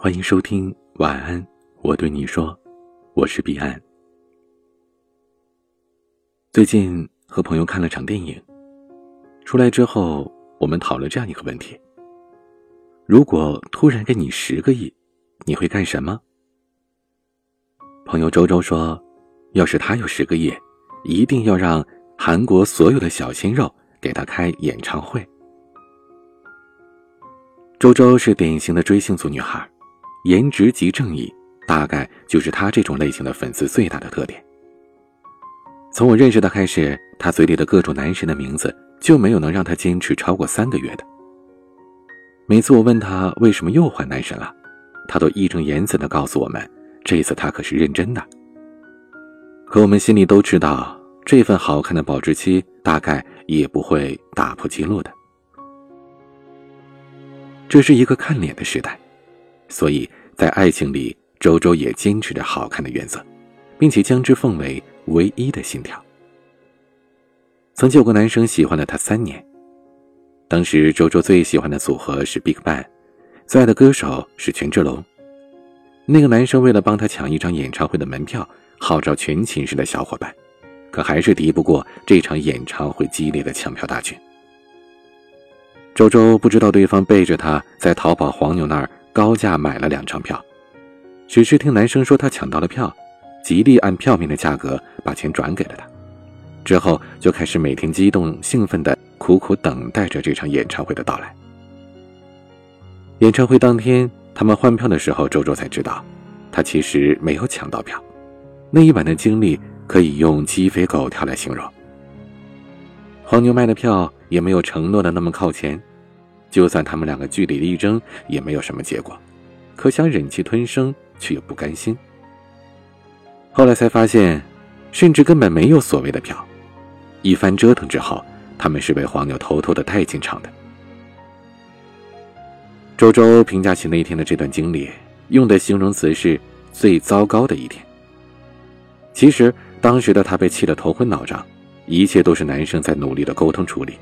欢迎收听晚安，我对你说，我是彼岸。最近和朋友看了场电影，出来之后，我们讨论这样一个问题：如果突然给你十个亿，你会干什么？朋友周周说，要是他有十个亿，一定要让韩国所有的小鲜肉给他开演唱会。周周是典型的追星族女孩，颜值即正义，大概就是他这种类型的粉丝最大的特点。从我认识他开始，他嘴里的各种男神的名字就没有能让他坚持超过三个月的。每次我问他为什么又换男神了，他都义正言辞地告诉我们，这次他可是认真的。可我们心里都知道，这份好看的保质期大概也不会打破记录的。这是一个看脸的时代，所以在爱情里，周周也坚持着好看的原则，并且将之奉为唯一的信条。曾经有个男生喜欢了她三年，当时周周最喜欢的组合是 BigBang，最爱的歌手是权志龙。那个男生为了帮她抢一张演唱会的门票，号召全寝室的小伙伴，可还是敌不过这场演唱会激烈的抢票大军。周周不知道对方背着他在淘宝黄牛那儿高价买了两张票，只是听男生说他抢到了票，极力按票面的价格把钱转给了他，之后就开始每天激动兴奋的苦苦等待着这场演唱会的到来。演唱会当天，他们换票的时候，周周才知道，他其实没有抢到票。那一晚的经历可以用鸡飞狗跳来形容。黄牛卖的票也没有承诺的那么靠前。就算他们两个据理力争，也没有什么结果，可想忍气吞声，却又不甘心。后来才发现，甚至根本没有所谓的票。一番折腾之后，他们是被黄牛偷偷的带进场的。周周评价起那天的这段经历，用的形容词是“最糟糕的一天”。其实当时的他被气得头昏脑胀，一切都是男生在努力的沟通处理。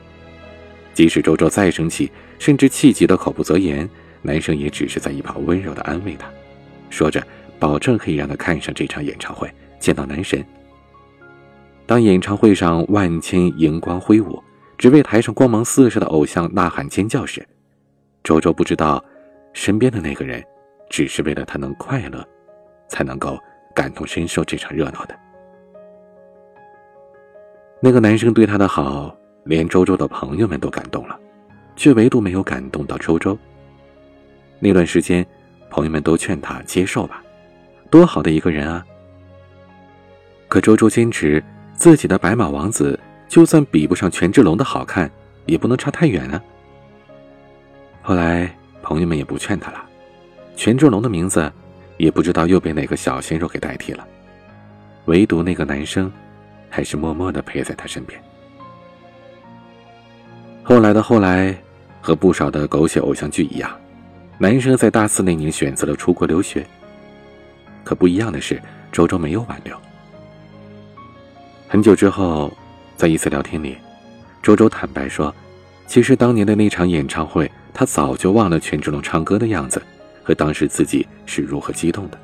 即使周周再生气，甚至气急的口不择言，男生也只是在一旁温柔的安慰她，说着保证可以让她看上这场演唱会，见到男神。当演唱会上万千荧光挥舞，只为台上光芒四射的偶像呐喊尖叫时，周周不知道，身边的那个人，只是为了他能快乐，才能够感同身受这场热闹的。那个男生对她的好。连周周的朋友们都感动了，却唯独没有感动到周周。那段时间，朋友们都劝他接受吧，多好的一个人啊！可周周坚持自己的白马王子，就算比不上权志龙的好看，也不能差太远啊。后来朋友们也不劝他了，权志龙的名字也不知道又被哪个小鲜肉给代替了，唯独那个男生，还是默默的陪在他身边。后来的后来，和不少的狗血偶像剧一样，男生在大四那年选择了出国留学。可不一样的是，周周没有挽留。很久之后，在一次聊天里，周周坦白说，其实当年的那场演唱会，他早就忘了权志龙唱歌的样子和当时自己是如何激动的，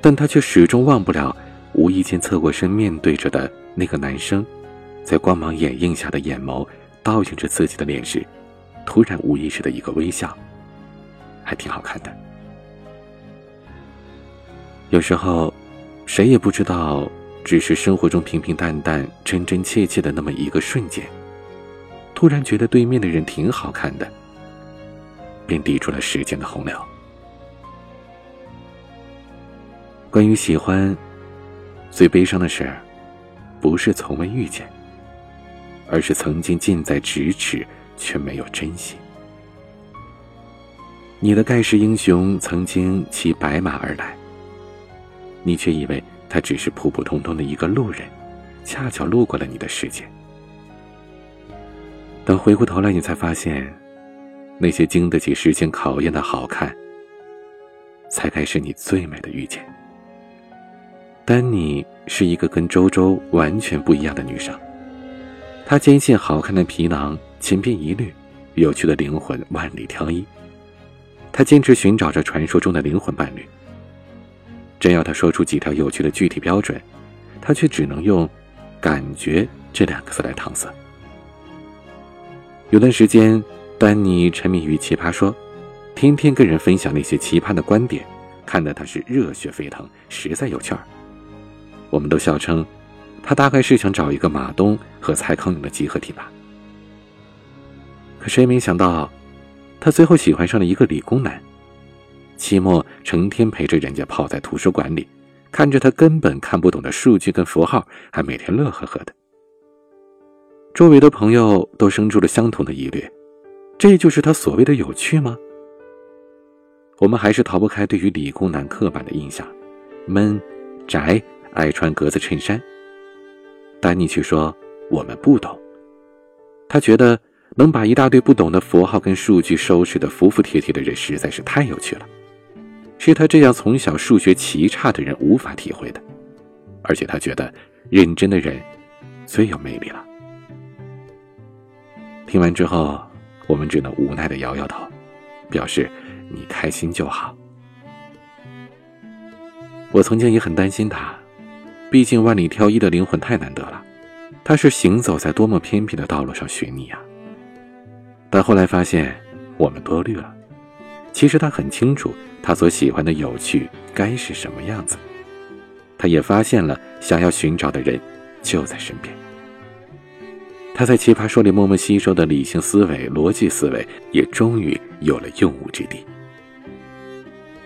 但他却始终忘不了无意间侧过身面对着的那个男生，在光芒掩映下的眼眸。倒映着自己的脸时，突然无意识的一个微笑，还挺好看的。有时候，谁也不知道，只是生活中平平淡淡、真真切切的那么一个瞬间，突然觉得对面的人挺好看的，便抵住了时间的洪流。关于喜欢，最悲伤的事，不是从未遇见。而是曾经近在咫尺，却没有珍惜。你的盖世英雄曾经骑白马而来，你却以为他只是普普通通的一个路人，恰巧路过了你的世界。等回过头来，你才发现，那些经得起时间考验的好看，才该是你最美的遇见。丹尼是一个跟周周完全不一样的女生。他坚信好看的皮囊千篇一律，有趣的灵魂万里挑一。他坚持寻找着传说中的灵魂伴侣。真要他说出几条有趣的具体标准，他却只能用“感觉”这两个字来搪塞。有段时间，丹尼沉迷于奇葩说，天天跟人分享那些奇葩的观点，看得他是热血沸腾，实在有趣儿。我们都笑称，他大概是想找一个马东和蔡康永的集合体吧。可谁没想到，他最后喜欢上了一个理工男。期末成天陪着人家泡在图书馆里，看着他根本看不懂的数据跟符号，还每天乐呵呵的。周围的朋友都生出了相同的疑虑：这就是他所谓的有趣吗？我们还是逃不开对于理工男刻板的印象：闷、宅。爱穿格子衬衫。丹尼却说：“我们不懂。”他觉得能把一大堆不懂的符号跟数据收拾得服服帖帖的人实在是太有趣了，是他这样从小数学奇差的人无法体会的。而且他觉得认真的人最有魅力了。听完之后，我们只能无奈的摇摇头，表示你开心就好。我曾经也很担心他。毕竟万里挑一的灵魂太难得了，他是行走在多么偏僻的道路上寻你啊！但后来发现我们多虑了，其实他很清楚他所喜欢的有趣该是什么样子，他也发现了想要寻找的人就在身边。他在奇葩说里默默吸收的理性思维、逻辑思维，也终于有了用武之地。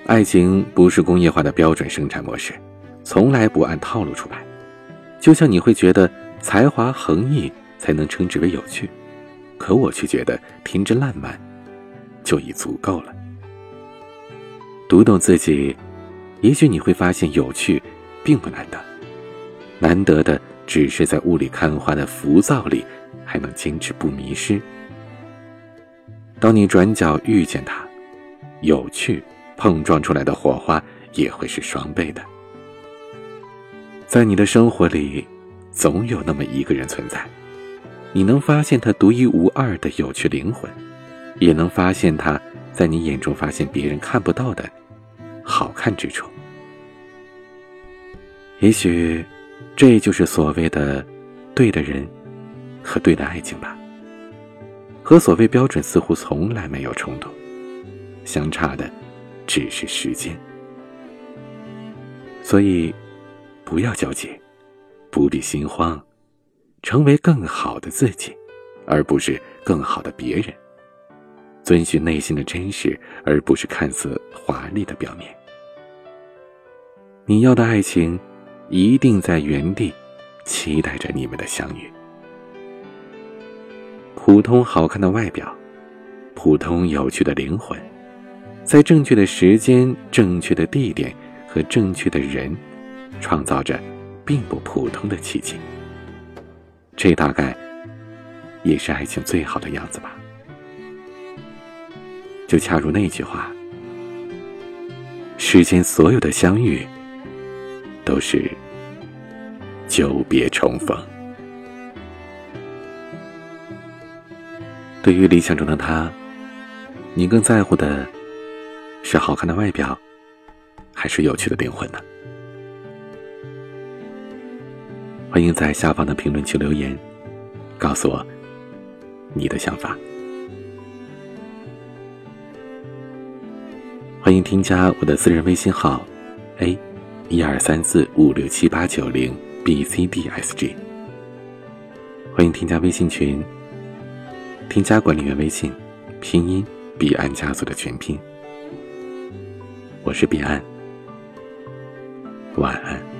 爱情不是工业化的标准生产模式。从来不按套路出牌，就像你会觉得才华横溢才能称之为有趣，可我却觉得天真烂漫就已足够了。读懂自己，也许你会发现有趣并不难得，难得的只是在雾里看花的浮躁里还能坚持不迷失。当你转角遇见他，有趣碰撞出来的火花也会是双倍的。在你的生活里，总有那么一个人存在，你能发现他独一无二的有趣灵魂，也能发现他在你眼中发现别人看不到的好看之处。也许，这就是所谓的对的人和对的爱情吧。和所谓标准似乎从来没有冲突，相差的只是时间。所以。不要焦急，不必心慌，成为更好的自己，而不是更好的别人。遵循内心的真实，而不是看似华丽的表面。你要的爱情，一定在原地，期待着你们的相遇。普通好看的外表，普通有趣的灵魂，在正确的时间、正确的地点和正确的人。创造着并不普通的奇迹，这大概也是爱情最好的样子吧。就恰如那句话：“世间所有的相遇，都是久别重逢。”对于理想中的他，你更在乎的是好看的外表，还是有趣的灵魂呢？欢迎在下方的评论区留言，告诉我你的想法。欢迎添加我的私人微信号：a 一二三四五六七八九零 b c d s g。欢迎添加微信群，添加管理员微信，拼音彼岸家族的全拼。我是彼岸，晚安。